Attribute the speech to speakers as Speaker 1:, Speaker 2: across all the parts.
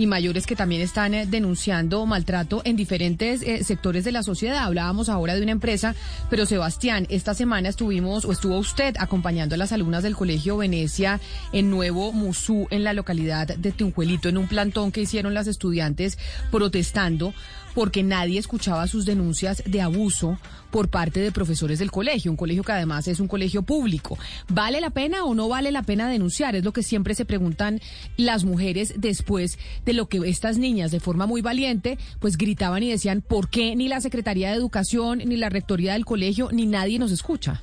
Speaker 1: y mayores que también están eh, denunciando maltrato en diferentes eh, sectores de la sociedad. Hablábamos ahora de una empresa, pero Sebastián, esta semana estuvimos o estuvo usted acompañando a las alumnas del Colegio Venecia en Nuevo Musú, en la localidad de Tunjuelito, en un plantón que hicieron las estudiantes protestando porque nadie escuchaba sus denuncias de abuso por parte de profesores del colegio, un colegio que además es un colegio público. ¿Vale la pena o no vale la pena denunciar? Es lo que siempre se preguntan las mujeres después de lo que estas niñas de forma muy valiente pues gritaban y decían, ¿por qué ni la Secretaría de Educación, ni la Rectoría del colegio, ni nadie nos escucha?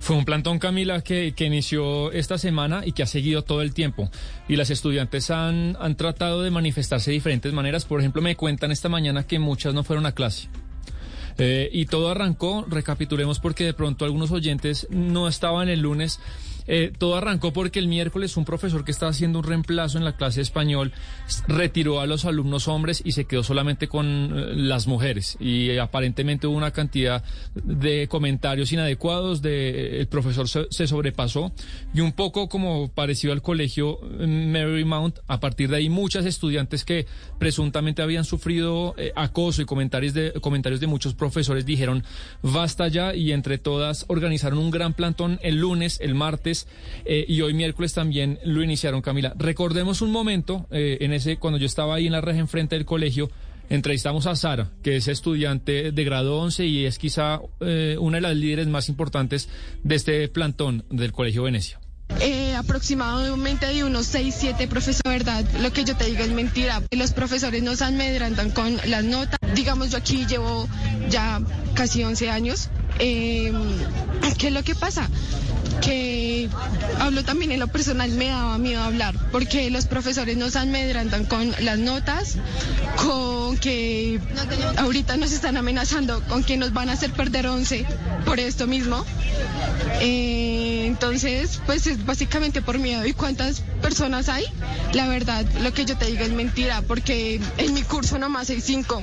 Speaker 2: Fue un plantón, Camila, que, que, inició esta semana y que ha seguido todo el tiempo. Y las estudiantes han, han tratado de manifestarse de diferentes maneras. Por ejemplo, me cuentan esta mañana que muchas no fueron a clase. Eh, y todo arrancó, recapitulemos porque de pronto algunos oyentes no estaban el lunes eh, todo arrancó porque el miércoles un profesor que estaba haciendo un reemplazo en la clase español retiró a los alumnos hombres y se quedó solamente con eh, las mujeres. Y aparentemente hubo una cantidad de comentarios inadecuados, de, el profesor se, sobrepasó y un poco como parecido al colegio eh, Marymount, a partir de ahí muchas estudiantes que presuntamente habían sufrido acoso y comentarios de, comentarios de muchos profesores dijeron basta ya y entre todas organizaron un gran plantón el lunes, el martes, eh, y hoy miércoles también lo iniciaron, Camila. Recordemos un momento, eh, en ese, cuando yo estaba ahí en la reja enfrente del colegio, entrevistamos a Sara, que es estudiante de grado 11 y es quizá eh, una de las líderes más importantes de este plantón del Colegio Venecia.
Speaker 3: aproximadamente de unos 6, 7 profesores, ¿verdad? Lo que yo te digo es mentira. Los profesores nos amedrantan con las notas. Digamos, yo aquí llevo ya casi 11 años. ¿Qué es lo que pasa? Que hablo también en lo personal, me daba miedo hablar, porque los profesores nos amedrantan con las notas, con que ahorita nos están amenazando, con que nos van a hacer perder 11 por esto mismo. Eh, entonces, pues es básicamente por miedo. ¿Y cuántas personas hay? La verdad, lo que yo te digo es mentira, porque en mi curso nomás hay 5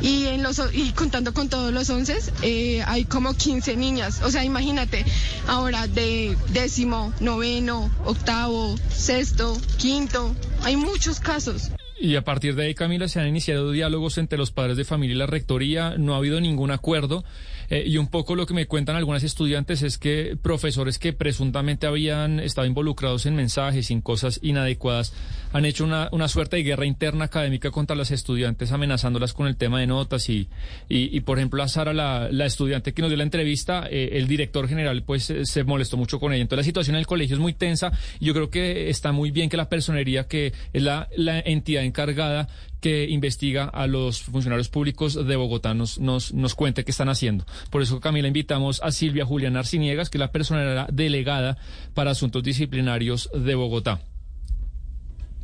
Speaker 3: y, en los, y contando con todos los 11 eh, hay como 15 niñas. O sea, imagínate, ahora de décimo, noveno, octavo, sexto, quinto, hay muchos casos.
Speaker 2: Y a partir de ahí, Camila, se han iniciado diálogos entre los padres de familia y la rectoría. No ha habido ningún acuerdo. Eh, y un poco lo que me cuentan algunas estudiantes es que profesores que presuntamente habían estado involucrados en mensajes, en cosas inadecuadas, han hecho una, una suerte de guerra interna académica contra las estudiantes, amenazándolas con el tema de notas. Y, y, por ejemplo, a Sara, la, la, estudiante que nos dio la entrevista, eh, el director general, pues eh, se molestó mucho con ella. Entonces, la situación en el colegio es muy tensa. Y yo creo que está muy bien que la personería, que es la, la entidad encargada, que investiga a los funcionarios públicos de Bogotá nos, nos, nos cuente qué están haciendo. Por eso, Camila, invitamos a Silvia Julián Arciniegas, que es la persona delegada para asuntos disciplinarios de Bogotá.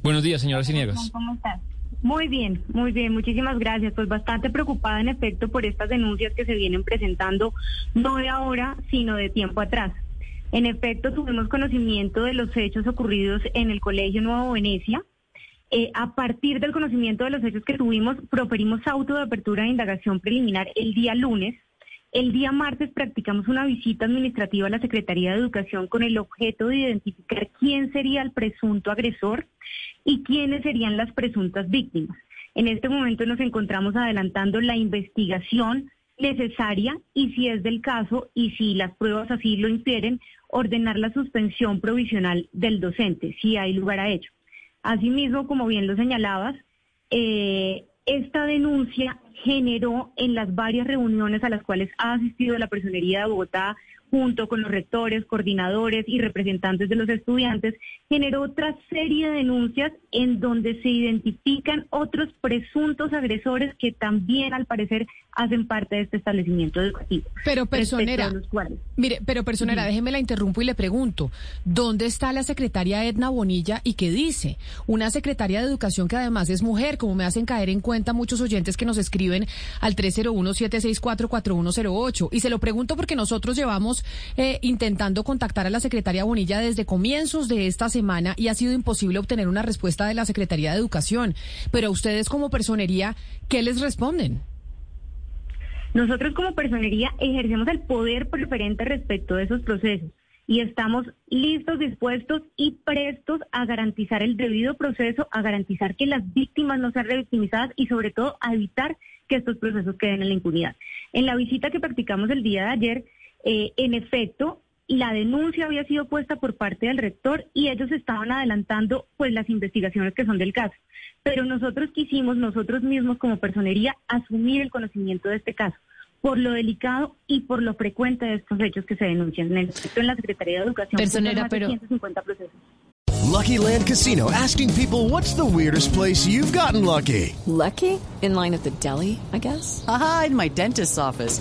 Speaker 2: Buenos días, señora Arciniegas.
Speaker 4: ¿Cómo estás? Muy bien, muy bien, muchísimas gracias. Pues bastante preocupada en efecto por estas denuncias que se vienen presentando, no de ahora, sino de tiempo atrás. En efecto, tuvimos conocimiento de los hechos ocurridos en el Colegio Nuevo Venecia, eh, a partir del conocimiento de los hechos que tuvimos, proferimos auto de apertura de indagación preliminar el día lunes. El día martes practicamos una visita administrativa a la Secretaría de Educación con el objeto de identificar quién sería el presunto agresor y quiénes serían las presuntas víctimas. En este momento nos encontramos adelantando la investigación necesaria y si es del caso y si las pruebas así lo infieren, ordenar la suspensión provisional del docente, si hay lugar a ello. Asimismo, como bien lo señalabas, eh, esta denuncia generó en las varias reuniones a las cuales ha asistido la Personería de Bogotá junto con los rectores, coordinadores y representantes de los estudiantes, generó otra serie de denuncias en donde se identifican otros presuntos agresores que también al parecer hacen parte de este establecimiento educativo.
Speaker 1: Pero personera, mire, pero personera, déjeme la interrumpo y le pregunto, ¿dónde está la secretaria Edna Bonilla y qué dice? Una secretaria de Educación que además es mujer, como me hacen caer en cuenta muchos oyentes que nos escriben al 301-764-4108. Y se lo pregunto porque nosotros llevamos eh, intentando contactar a la secretaria Bonilla desde comienzos de esta semana y ha sido imposible obtener una respuesta de la Secretaría de Educación. Pero ustedes como personería, ¿qué les responden?
Speaker 4: Nosotros como personería ejercemos el poder preferente respecto de esos procesos y estamos listos, dispuestos y prestos a garantizar el debido proceso, a garantizar que las víctimas no sean revictimizadas y sobre todo a evitar que estos procesos queden en la impunidad. En la visita que practicamos el día de ayer, eh, en efecto, la denuncia había sido puesta por parte del rector y ellos estaban adelantando pues las investigaciones que son del caso. Pero nosotros quisimos, nosotros mismos como personería, asumir el conocimiento de este caso por lo delicado y por lo frecuente de estos hechos que se denuncian. En, el, en la Secretaría de Educación
Speaker 1: Personera, pero-
Speaker 4: 150 procesos.
Speaker 5: Lucky Land Casino asking people what's the weirdest place you've gotten lucky?
Speaker 6: Lucky? In line at the deli, I guess?
Speaker 7: Aha, in my dentist's office.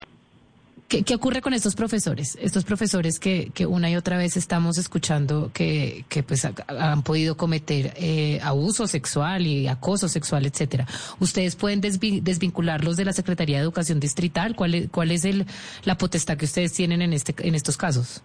Speaker 8: ¿Qué, ocurre con estos profesores? Estos profesores que, una y otra vez estamos escuchando que, que pues ha- han podido cometer eh, abuso sexual y acoso sexual, etcétera. ¿Ustedes pueden desvi- desvincularlos de la Secretaría de Educación Distrital? ¿Cuál es, cuál es el, la potestad que ustedes tienen en, este, en estos casos?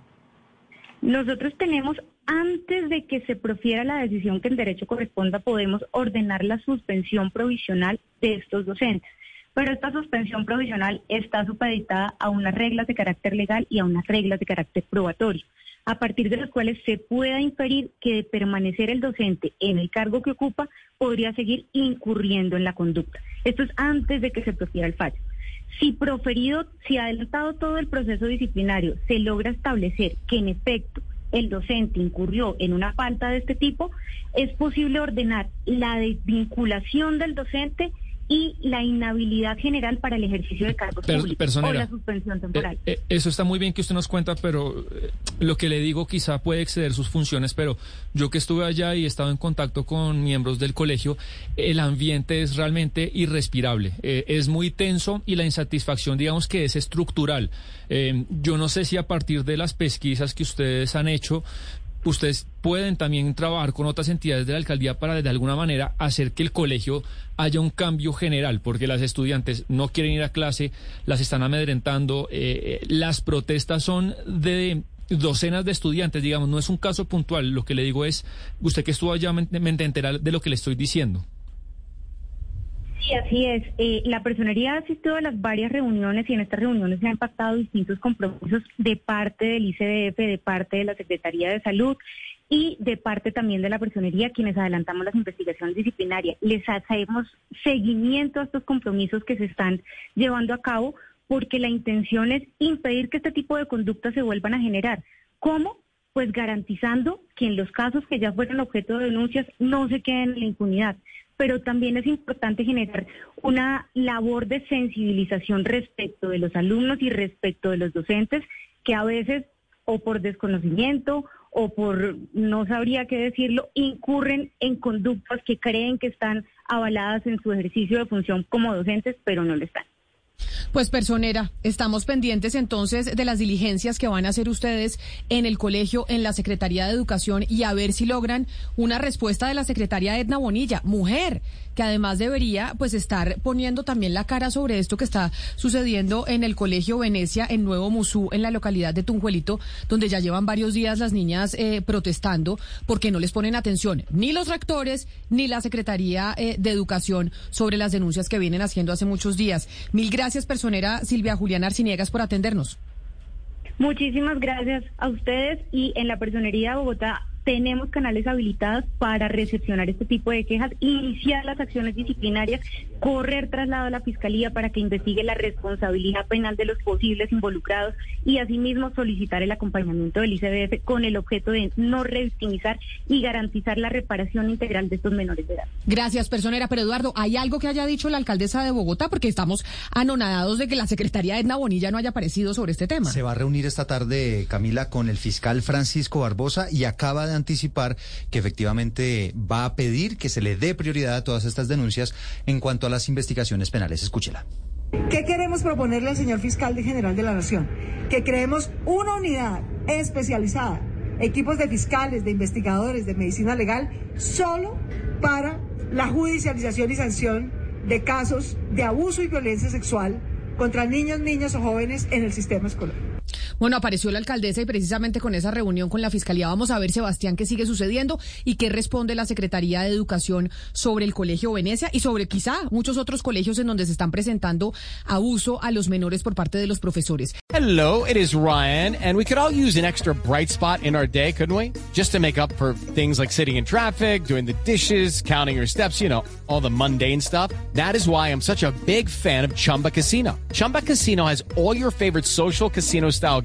Speaker 4: Nosotros tenemos, antes de que se profiera la decisión que el derecho corresponda, podemos ordenar la suspensión provisional de estos docentes. Pero esta suspensión provisional está supeditada a unas reglas de carácter legal y a unas reglas de carácter probatorio, a partir de las cuales se pueda inferir que de permanecer el docente en el cargo que ocupa, podría seguir incurriendo en la conducta. Esto es antes de que se profiera el fallo. Si proferido, si adelantado todo el proceso disciplinario, se logra establecer que en efecto el docente incurrió en una falta de este tipo, es posible ordenar la desvinculación del docente y la inhabilidad general para el ejercicio de cargos
Speaker 2: Per-
Speaker 4: públicos o la suspensión temporal.
Speaker 2: Eh, eh, eso está muy bien que usted nos cuenta, pero eh, lo que le digo quizá puede exceder sus funciones, pero yo que estuve allá y he estado en contacto con miembros del colegio, el ambiente es realmente irrespirable, Eh, es muy tenso y la insatisfacción digamos que es estructural. Yo no sé si a partir de las pesquisas que ustedes han hecho, ustedes pueden también trabajar con otras entidades de la alcaldía para de alguna manera hacer que el colegio haya un cambio general, porque las estudiantes no quieren ir a clase, las están amedrentando, eh, eh, las protestas son de docenas de estudiantes, digamos, no es un caso puntual, lo que le digo es, usted que estuvo allá me, me enterará de lo que le estoy diciendo.
Speaker 4: Sí, así es. Eh, la personería ha asistido a las varias reuniones y en estas reuniones se han pactado distintos compromisos de parte del ICDF, de parte de la Secretaría de Salud y de parte también de la personería, quienes adelantamos las investigaciones disciplinarias. Les hacemos seguimiento a estos compromisos que se están llevando a cabo porque la intención es impedir que este tipo de conductas se vuelvan a generar. ¿Cómo? Pues garantizando que en los casos que ya fueron objeto de denuncias no se queden en la impunidad pero también es importante generar una labor de sensibilización respecto de los alumnos y respecto de los docentes que a veces o por desconocimiento o por no sabría qué decirlo, incurren en conductas que creen que están avaladas en su ejercicio de función como docentes, pero no lo están.
Speaker 1: Pues personera, estamos pendientes entonces de las diligencias que van a hacer ustedes en el colegio, en la Secretaría de Educación y a ver si logran una respuesta de la secretaria Edna Bonilla, mujer, que además debería pues estar poniendo también la cara sobre esto que está sucediendo en el colegio Venecia en Nuevo Musú, en la localidad de Tunjuelito, donde ya llevan varios días las niñas eh, protestando porque no les ponen atención ni los rectores ni la Secretaría eh, de Educación sobre las denuncias que vienen haciendo hace muchos días. Mil gracias, personera Silvia Juliana Arciniegas, por atendernos.
Speaker 4: Muchísimas gracias a ustedes y en la personería de Bogotá tenemos canales habilitados para recepcionar este tipo de quejas, iniciar las acciones disciplinarias, correr traslado a la Fiscalía para que investigue la responsabilidad penal de los posibles involucrados y asimismo solicitar el acompañamiento del ICBF con el objeto de no revictimizar y garantizar la reparación integral de estos menores de edad.
Speaker 1: Gracias, personera. Pero Eduardo, ¿hay algo que haya dicho la alcaldesa de Bogotá? Porque estamos anonadados de que la Secretaría Edna Bonilla no haya aparecido sobre este tema.
Speaker 9: Se va a reunir esta tarde, Camila, con el fiscal Francisco Barbosa y acaba de anticipar que efectivamente va a pedir que se le dé prioridad a todas estas denuncias en cuanto a las investigaciones penales. Escúchela.
Speaker 10: ¿Qué queremos proponerle al señor fiscal de general de la Nación? Que creemos una unidad especializada, equipos de fiscales, de investigadores, de medicina legal, solo para la judicialización y sanción de casos de abuso y violencia sexual contra niños, niñas o jóvenes en el sistema escolar.
Speaker 1: Bueno, apareció la alcaldesa y precisamente con esa reunión con la Fiscalía vamos a ver, Sebastián, qué sigue sucediendo y qué responde la Secretaría de Educación sobre el Colegio Venecia y sobre quizá muchos otros colegios en donde se están presentando abuso a los menores por parte de los profesores.
Speaker 11: Hello, it is Ryan, and we could all use an extra bright spot in our day, couldn't we? Just to make up for things like sitting in traffic, doing the dishes, counting your steps, you know, all the mundane stuff. That is why I'm such a big fan of Chumba Casino. Chumba Casino has all your favorite social casino style